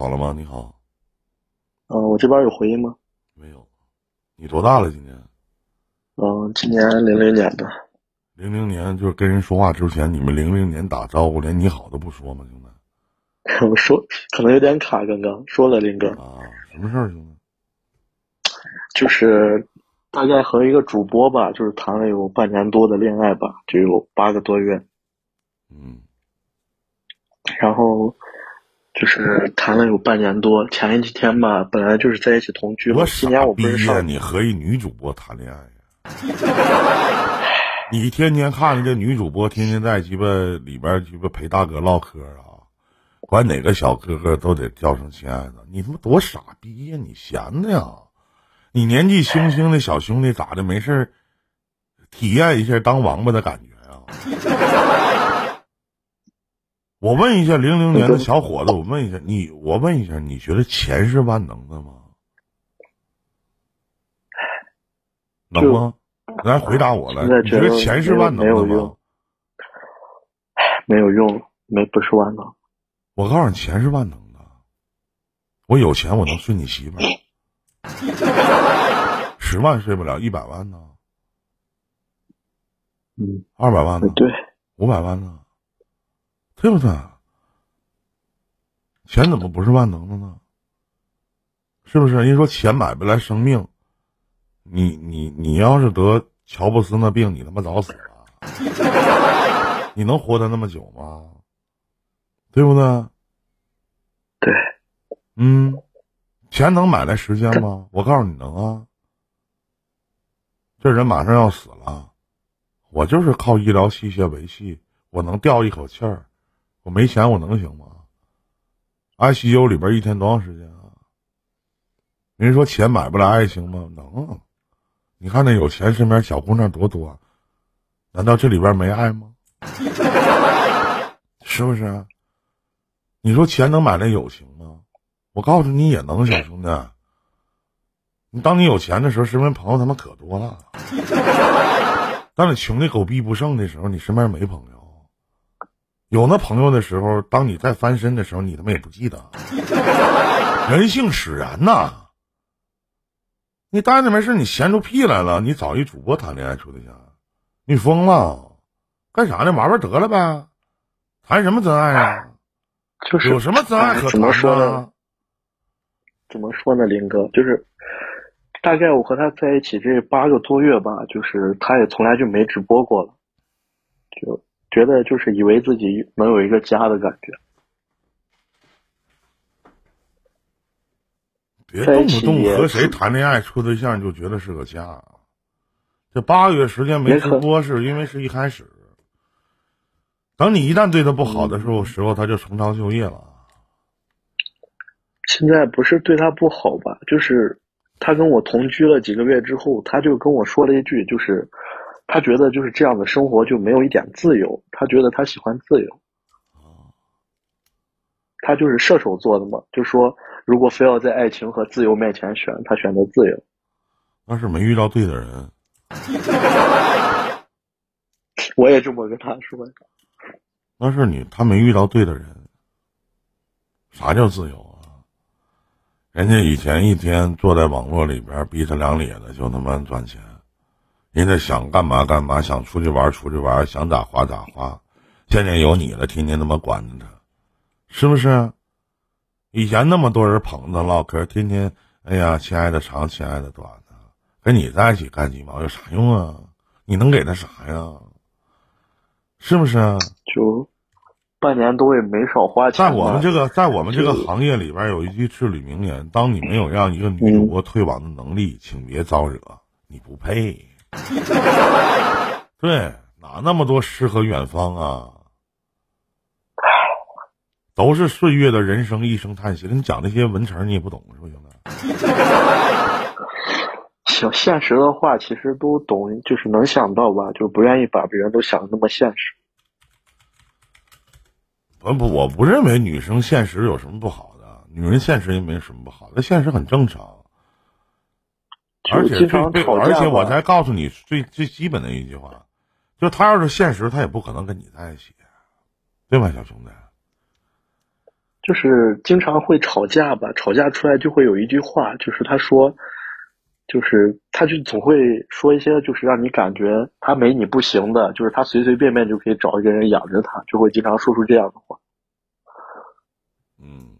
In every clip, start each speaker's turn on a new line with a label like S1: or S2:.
S1: 好了吗？你好，
S2: 嗯、我这边有回音吗？
S1: 没有。你多大了？今年
S2: 嗯、今年零零年的，
S1: 零零年，就是跟人说话之前，你们零零年打招呼连你好都不说吗，兄弟？
S2: 我说可能有点卡，刚刚说了林哥，
S1: 啊，什么事儿，兄弟？
S2: 就是大概和一个主播吧，就是谈了有半年多的恋爱吧，就有八个多月，
S1: 嗯
S2: 然后就是谈了有半年多，前几天吧，本来就是在一起同居了，
S1: 多
S2: 今年我不
S1: 傻逼呀！
S2: 是上
S1: 你和一女主播谈恋爱呀？你天天看着这女主播，天天在鸡巴里边鸡巴陪大哥唠嗑啊，管哪个小哥哥都得叫声亲爱的，你他妈多傻逼呀！你闲的呀？你年纪轻轻的小兄弟咋的？没事儿体验一下当王八的感觉啊？我问一下，零零年的小伙子，我问一下你，我问一下，你觉得钱是万能的吗？能吗？来回答我来，你觉
S2: 得
S1: 得钱是万能的吗
S2: 没有用？没有用，没不是万能。
S1: 我告诉你，钱是万能的。我有钱，我能睡你媳妇儿，十万睡不了，一百万呢？
S2: 嗯，
S1: 二百万呢？
S2: 对，
S1: 五百万呢？对不对？钱怎么不是万能的呢？是不是？人说钱买不来生命，你你你要是得乔布斯那病，你他妈早死了，你能活得那么久吗？对不对？
S2: 对，
S1: 嗯，钱能买来时间吗？我告诉你能啊。这人马上要死了，我就是靠医疗器械维系，我能吊一口气儿，没钱我能行吗？ICU 里边一天多长时间啊？人说钱买不来爱情吗？能，你看那有钱身边小姑娘多多，难道这里边没爱吗？是不是？你说钱能买来友情吗？我告诉你也能，小兄弟。你当你有钱的时候，身边朋友他妈可多了。当你穷的狗逼不剩的时候，你身边没朋友。有那朋友的时候，当你再翻身的时候，你他妈也不记得。人性使然呐！你待着没事，你闲出屁来了，你找一主播谈恋爱处对象，你疯了？干啥呢？玩玩得了呗，谈什么真爱啊？
S2: 就是
S1: 有什么真爱可谈
S2: 说呢？
S1: 呢？
S2: 怎么说呢，林哥，就是大概我和他在一起这八个多月吧，就是他也从来就没直播过了，就觉得就是以为自己能有一个家的感觉。
S1: 别动不动和谁谈恋爱处对象就觉得是个家。这八个月时间没直播，是因为是一开始。等你一旦对他不好的时
S2: 嗯
S1: 候，时候他就重操旧业了。
S2: 现在不是对他不好吧，就是他跟我同居了几个月之后，他就跟我说了一句，就是他觉得就是这样的生活就没有一点自由，他觉得他喜欢自由。他就是射手座的嘛，就说如果非要在爱情和自由面前选，他选择自由。
S1: 那是没遇到对的人。
S2: 我也这么跟他说的。
S1: 那是你他没遇到对的人。啥叫自由啊？人家以前一天坐在网络里边逼他两咧的就他妈赚钱，人家想干嘛干嘛，想出去玩出去玩，想咋花咋花。现在有你了，天天他妈管着他，是不是？以前那么多人捧他唠嗑，天天哎呀，亲爱的长，亲爱的短的，跟你在一起干鸡毛有啥用啊？你能给他啥呀？是不是？
S2: 就半年多也没少花钱
S1: 在。我们这个在我们这个行业里边有一句至理名言：当你没有让一个女主播退网的能力，请别招惹，你不配。对，哪那么多诗和远方啊？都是岁月的人生一声叹息。跟你讲那些文词，你也不懂是不是兄弟？
S2: 想现实的话，其实都懂，就是能想到吧，就不愿意把别人都想的那么现实。
S1: 我不，我不认为女生现实有什么不好的，女人现实也没什么不好，那现实很正常。而且
S2: 就经常
S1: 最
S2: 吵架
S1: 而且我
S2: 吧
S1: 再告诉你最最基本的一句话，就他要是现实，他也不可能跟你在一起，对吧，小兄弟？
S2: 就是经常会吵架吧，吵架出来就会有一句话，就是他说，就是他就总会说一些就是让你感觉他没你不行的，就是他随随便便就可以找一个人养着他，就会经常说出这样的话。
S1: 嗯，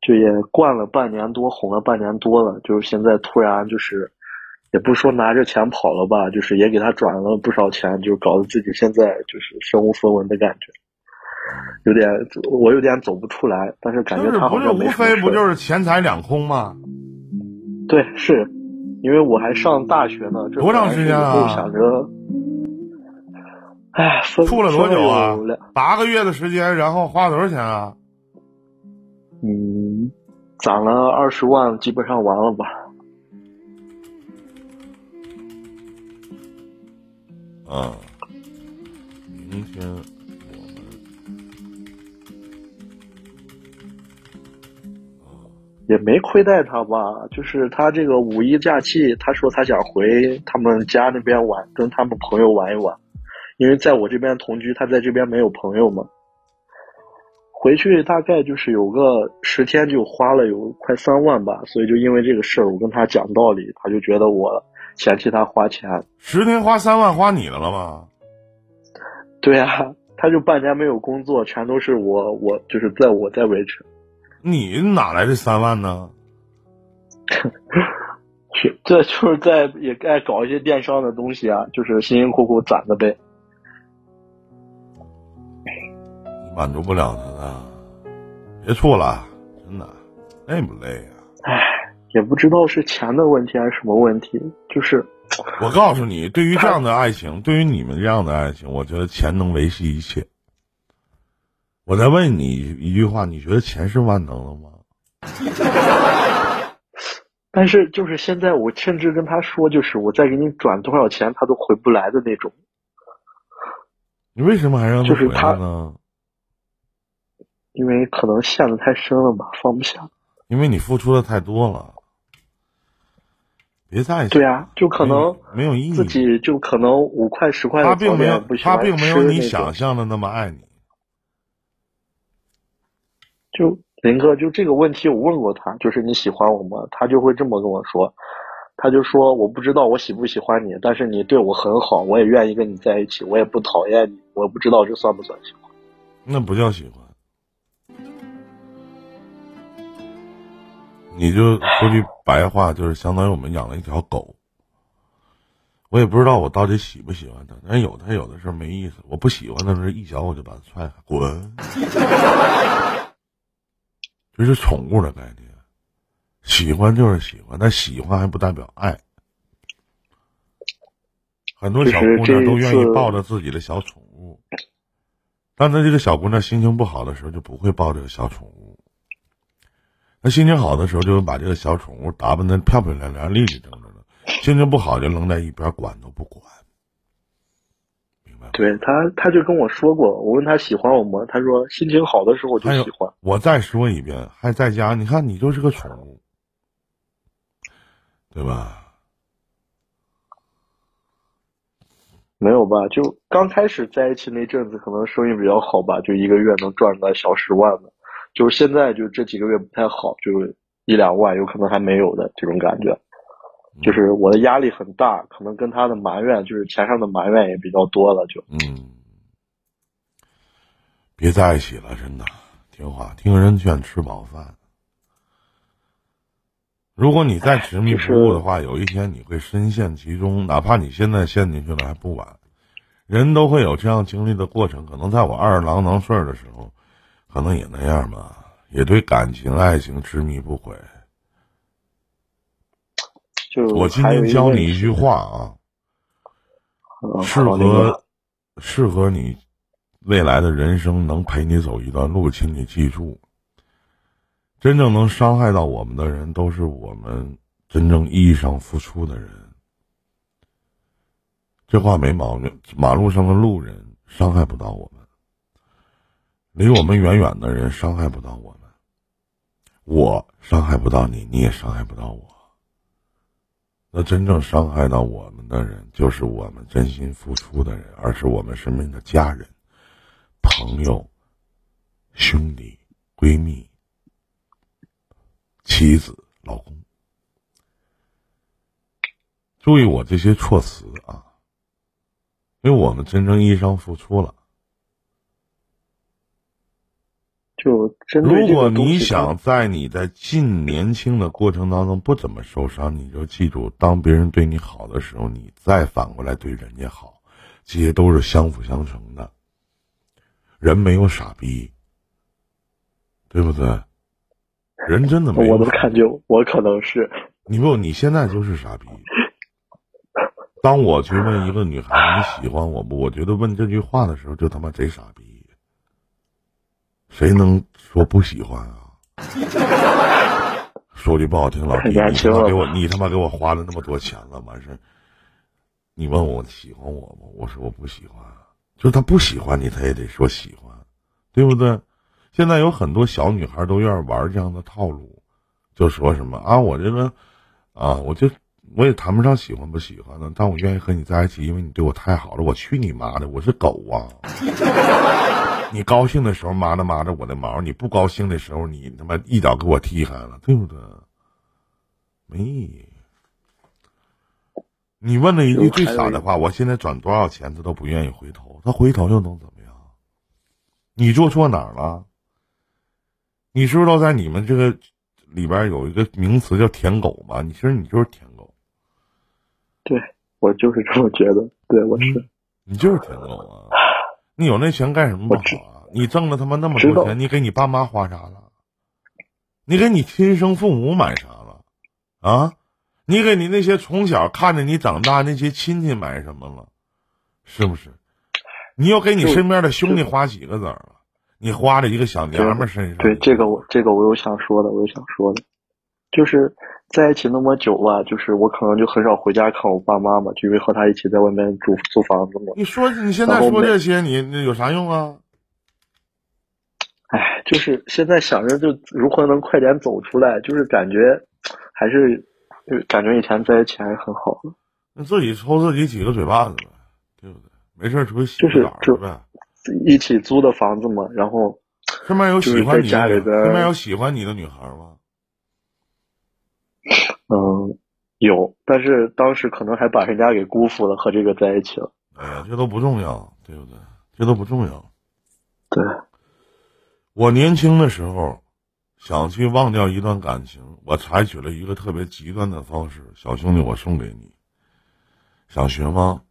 S2: 就也惯了半年多，哄了半年多了，就是现在突然就是，也不说拿着钱跑了吧，就是也给他转了不少钱，就搞得自己现在就是身无分文的感觉，有点我有点走不出来，但是感觉他
S1: 就是不是无
S2: 好像没什么事儿
S1: 非不就是钱财两空吗？
S2: 对，是因为我还上大学呢，这
S1: 多长时间啊
S2: 本来是以后想着，哎，分
S1: 处了多久啊？八个月的时间，然后花多少钱啊？
S2: 嗯，攒了二十万，基本上完了吧？
S1: 啊，明天我们
S2: 也没亏待他吧，就是他这个五一假期，他说他想回他们家那边玩，跟他们朋友玩一玩，因为在我这边同居，他在这边没有朋友嘛。回去大概就是有个十天，就花了有快三万吧，所以就因为这个事儿，我跟他讲道理，他就觉得我嫌弃他花钱。
S1: 十天花三万花你的了吗？
S2: 对啊，他就半年没有工作，全都是我我就是在我在维持。
S1: 你哪来的三万呢？
S2: 这就是在也该搞一些电商的东西啊，就是辛辛苦苦攒的呗。
S1: 满足不了他的，别处了，真的累不累啊？
S2: 唉，也不知道是钱的问题还是什么问题，就是
S1: 我告诉你，对于这样的爱情，对于你们这样的爱情，我觉得钱能维系一切。我再问你一句话，你觉得钱是万能的吗？
S2: 但是就是现在我甚至跟他说，就是我再给你转多少钱，他都回不来的那种。
S1: 你为什么还让他回
S2: 就是他
S1: 来呢？
S2: 因为可能陷得太深了吧，放不下。
S1: 因为你付出的太多了，别再
S2: 对啊，就可能
S1: 没有意义。
S2: 自己就可能五块十块
S1: 他并没有他并没有你想象的那么爱你。
S2: 就林哥，就这个问题我问过他，就是你喜欢我吗？他就会这么跟我说，他就说我不知道我喜不喜欢你，但是你对我很好，我也愿意跟你在一起，我也不讨厌你，我不知道这算不算喜欢。
S1: 那不叫喜欢。你就说句白话，就是相当于我们养了一条狗。我也不知道我到底喜不喜欢它，但有它有的时候没意思。我不喜欢的时候，一脚我就把它踹开，滚。这是宠物的概念，喜欢就是喜欢，但喜欢还不代表爱。很多小姑娘都愿意抱着自己的小宠物，但在这个小姑娘心情不好的时候，就不会抱这个小宠物。她心情好的时候，就会把这个小宠物打扮的漂漂亮亮、立立正正的；心情不好就扔在一边，管都不管。明白吗？
S2: 对他，他就跟我说过，我问他喜欢我吗？他说心情好的时候就喜欢。
S1: 我再说一遍，还在家，你看你就是个宠物，对吧？
S2: 没有吧？就刚开始在一起那阵子，可能生意比较好吧，就一个月能赚个小十万的。就是现在就这几个月不太好，就一两万，有可能还没有的这种感觉。就是我的压力很大，可能跟他的埋怨，就是钱上的埋怨也比较多了。就
S1: 嗯，别在一起了，真的，听话，听人劝，吃饱饭。如果你再执迷不悟的话，有一天你会深陷其中，哪怕你现在陷进去了还不晚。人都会有这样经历的过程，可能在我二郎当岁的时候，可能也那样吧，也对感情、爱情执迷不悔。
S2: 就
S1: 我今天教你一句话啊，
S2: 嗯
S1: 适
S2: 好那个
S1: 合适合你未来的人生，能陪你走一段路，请你记住，真正能伤害到我们的人，都是我们真正意义上付出的人。这话没毛病。马路上的路人伤害不到我们，离我们远远的人伤害不到我们，我伤害不到你，你也伤害不到我。那真正伤害到我们的人，就是我们真心付出的人，而是我们身边的家人、朋友、兄弟、闺蜜、妻子、老公。注意我这些措辞啊，因为我们真正意义上付出了。
S2: 就针对
S1: 如果你想在你在近年轻的过程当中不怎么受伤，你就记住，当别人对你好的时候，你再反过来对人家好，这些都是相辅相成的。人没有傻逼，对不对？人真的没有。
S2: 我能感觉，我可能是
S1: 你不，你现在就是傻逼。当我去问一个女孩子你喜欢我不？我觉得问这句话的时候就他妈贼傻逼。谁能说不喜欢啊？说句不好听，老弟，你他妈给我，你他妈给我花了那么多钱了，完事，你问我喜欢我吗？我说我不喜欢，就是他不喜欢你，他也得说喜欢，对不对？现在有很多小女孩都愿意玩这样的套路，就说什么啊，我这个啊，我就我也谈不上喜欢不喜欢的，但我愿意和你在一起，因为你对我太好了。我去你妈的，我是狗啊！你高兴的时候抹着抹着我的毛，你不高兴的时候你他妈一脚给我踢开了，对不对？没意义。你问了一句最傻的话，我现在转多少钱他都不愿意回头，他回头又能怎么样？你做错哪儿了？你知道在你们这个里边有一个名词叫舔狗吗？你其实你就是舔狗。
S2: 对我就是这么觉得，对我是。
S1: 你就是舔狗啊。你有那钱干什么不好啊？你挣了他妈那么多钱，你给你爸妈花啥了？你给你亲生父母买啥了？啊？你给你那些从小看着你长大那些亲戚买什么了？是不是？你又给你身边的兄弟花几个子儿了？你花在一个小娘们身上？
S2: 对这个我这个我有想说的，我有想说的，就是。在一起那么久了，就是我可能就很少回家看我爸妈嘛，就因为和他一起在外面住租房子嘛。
S1: 你说你现在说这些，你那有啥用啊？
S2: 哎，就是现在想着就如何能快点走出来，就是感觉还是感觉以前在一起还是很好的。
S1: 那自己抽自己几个嘴巴子呗，对不对？没事出去洗
S2: 个
S1: 澡呗。
S2: 一起租的房子嘛，然后
S1: 身边有喜欢你
S2: 的，身
S1: 边有喜欢你的女孩吗？
S2: 嗯，有，但是当时可能还把人家给辜负了，和这个在一起了。
S1: 哎呀，这都不重要，对不对？这都不重要。
S2: 对，
S1: 我年轻的时候想去忘掉一段感情，我采取了一个特别极端的方式。小兄弟，我送给你，想学吗？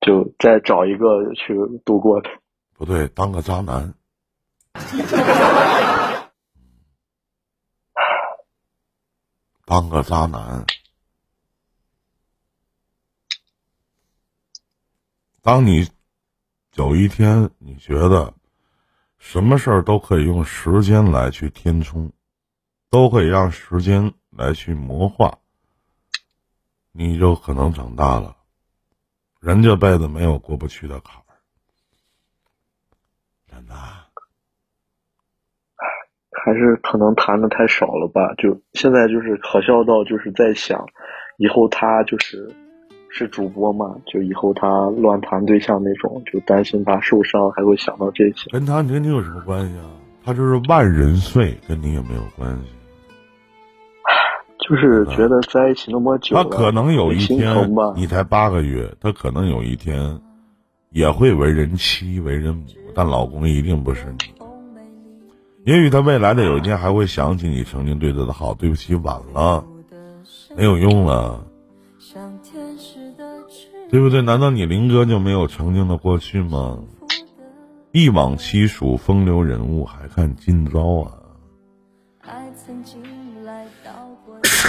S2: 就再找一个去度过的。
S1: 不对，当个渣男。当个渣男，当你有一天你觉得什么事儿都可以用时间来去填充，都可以让时间来去魔化，你就可能长大了。人这辈子没有过不去的坎儿，真的。
S2: 还是可能谈的太少了吧？就现在就是可笑到就是在想，以后他就是是主播嘛，就以后他乱谈对象那种，就担心他受伤，还会想到这些。
S1: 跟他跟你有什么关系啊？他就是万人睡，跟你也没有关系。
S2: 就是觉得在一起那么久，
S1: 他可能有一天你才八个月，他可能有一天也会为人妻、为人母，但老公一定不是你。也许他未来的有一天还会想起你曾经对他的好。对不起，晚了，没有用了，对不对？难道你林哥就没有曾经的过去吗？一往昔属风流人物，还看今朝啊！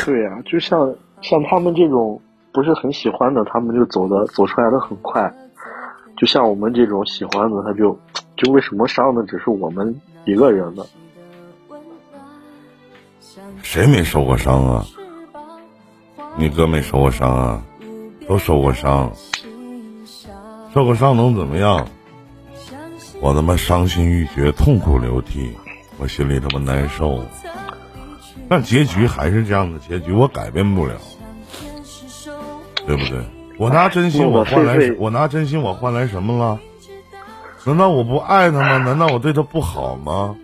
S2: 对呀，就像像他们这种不是很喜欢的，他们就走的走出来的很快。就像我们这种喜欢的，他就就为什么伤的只是我们？一个人了，
S1: 谁没受过伤啊？你哥没受过伤啊？都受过伤，受过伤能怎么样？我他妈伤心欲绝，痛哭流涕，我心里他妈难受。但结局还是这样的结局，我改变不了，对不对？我拿真心我换来，我拿真心我换来什么了？难道我不爱他吗？难道我对他不好吗？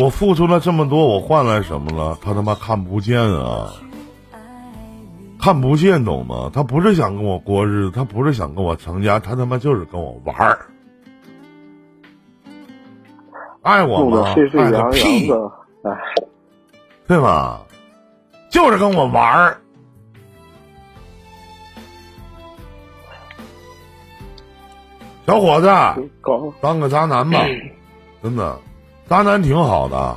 S1: 我付出了这么多，我换来什么了？他他妈看不见啊！看不见，懂吗？他不是想跟我过日子，他不是想跟我成家，他他妈就是跟我玩儿。爱我吗？爱个屁！哎，对吧？就是跟我玩儿。小伙子，当个渣男吧，真的，渣男挺好的。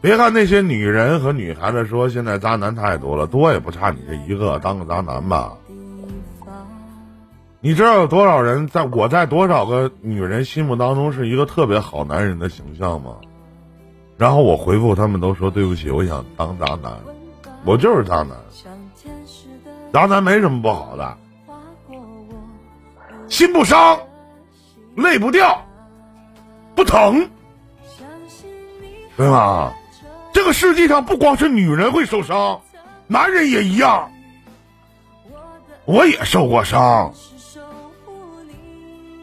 S1: 别看那些女人和女孩子说现在渣男太多了，多也不差你这一个，当个渣男吧。你知道有多少人在我在多少个女人心目当中是一个特别好男人的形象吗？然后我回复他们都说对不起，我想当渣男，我就是渣男。渣男没什么不好的。心不伤，泪不掉，不疼，对吧？这个世界上不光是女人会受伤，男人也一样。我也受过伤，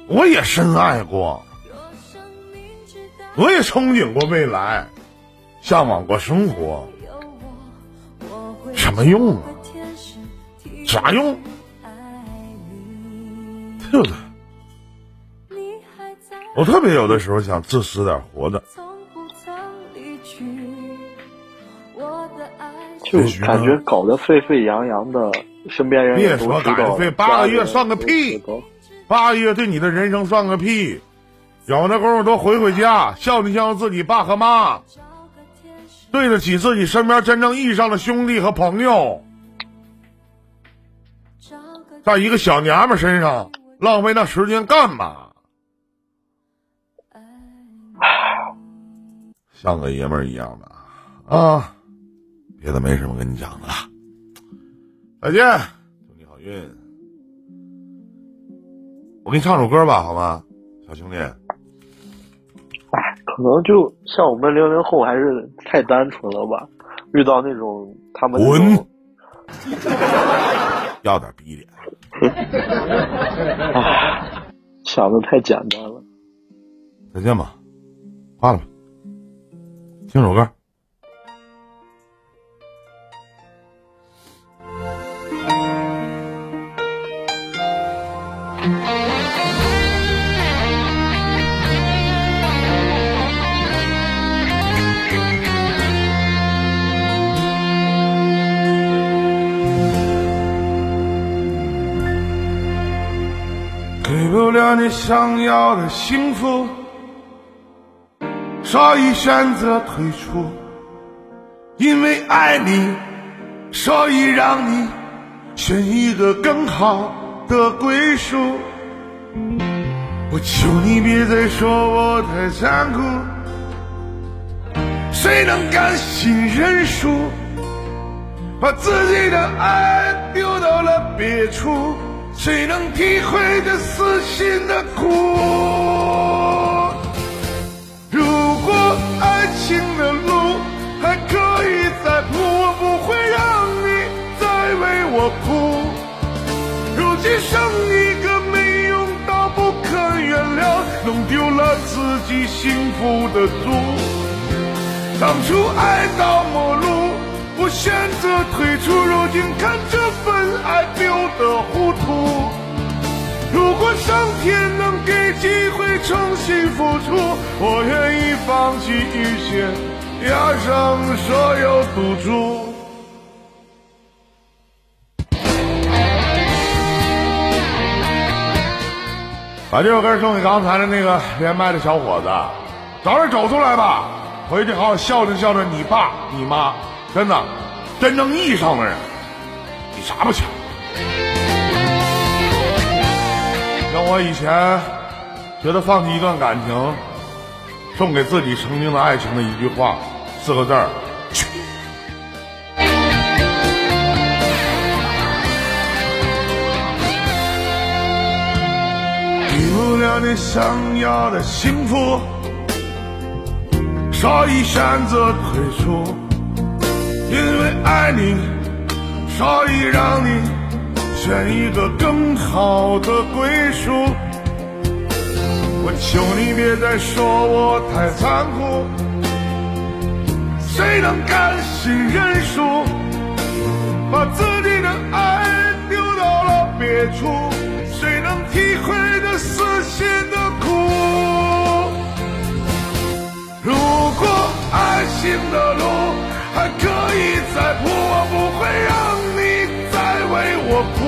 S1: 我也深爱过，我也憧憬过未来，向往过生活。什么用啊？啥用？对不对？我特别有的时候想自私点活着，
S2: 就感觉搞得沸沸扬扬的，身边人
S1: 别说改费，八个月算个屁，八个月对你的人生算个屁，有那功夫多回回家，孝敬孝敬自己爸和妈，对得起自己身边真正意义上的兄弟和朋友，在一个小娘们身上。浪费那时间干嘛？像个爷们儿一样的啊！别的没什么跟你讲的了，再见，祝你好运。我给你唱首歌吧，好吗，小兄弟？
S2: 哎，可能就像我们零零后还是太单纯了吧，遇到那种他们
S1: 滚，要点逼脸。
S2: 想的太简单了。
S1: 再见吧，挂了吧。听首歌。想要的幸福，所以选择退出。因为爱你，所以让你选一个更好的归宿。我求你别再说我太残酷，谁能甘心认输，把自己的爱丢到了别处？谁能体会这撕心的苦？如果爱情的路还可以再铺，我不会让你再为我哭。如今剩一个没用到不可原谅，弄丢了自己幸福的主。当初爱到末路。选择退出，如今看这份爱丢得糊涂。如果上天能给机会重新付出，我愿意放弃一切，押上所有赌注。把这首歌送给刚才的那个连麦的小伙子，早点走出来吧，回去好好孝顺孝顺你爸你妈。真的，真正意义上的人，比啥都强。像我以前觉得放弃一段感情，送给自己曾经的爱情的一句话，四个字儿：去。给不了你想要的幸福，所以选择退出。因为爱你，所以让你选一个更好的归宿。我求你别再说我太残酷，谁能甘心认输，把自己的爱丢到了别处？谁能体会这撕心的苦？如果爱情的路还可以再铺，我不会让你再为我哭。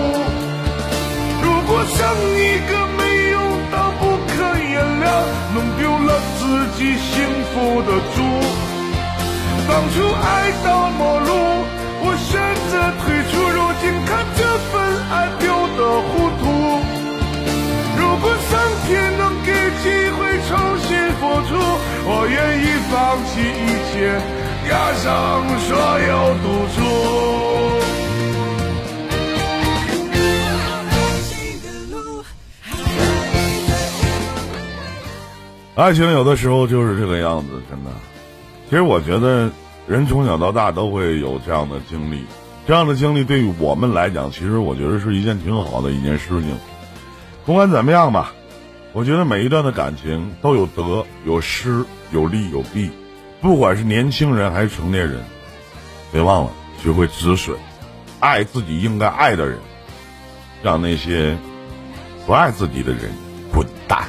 S1: 如果剩一个没有到不可原谅，弄丢了自己幸福的主。当初爱到末路，我选择退出，如今看这份爱丢得糊涂。如果上天能给机会重新付出，我愿意放弃一切，押上所有赌注。爱情有的时候就是这个样子，真的。其实我觉得，人从小到大都会有这样的经历，这样的经历对于我们来讲，其实我觉得是一件挺好的一件事情。不管怎么样吧，我觉得每一段的感情都有得有失，有利有弊。不管是年轻人还是成年人，别忘了学会止损，爱自己应该爱的人，让那些不爱自己的人滚蛋。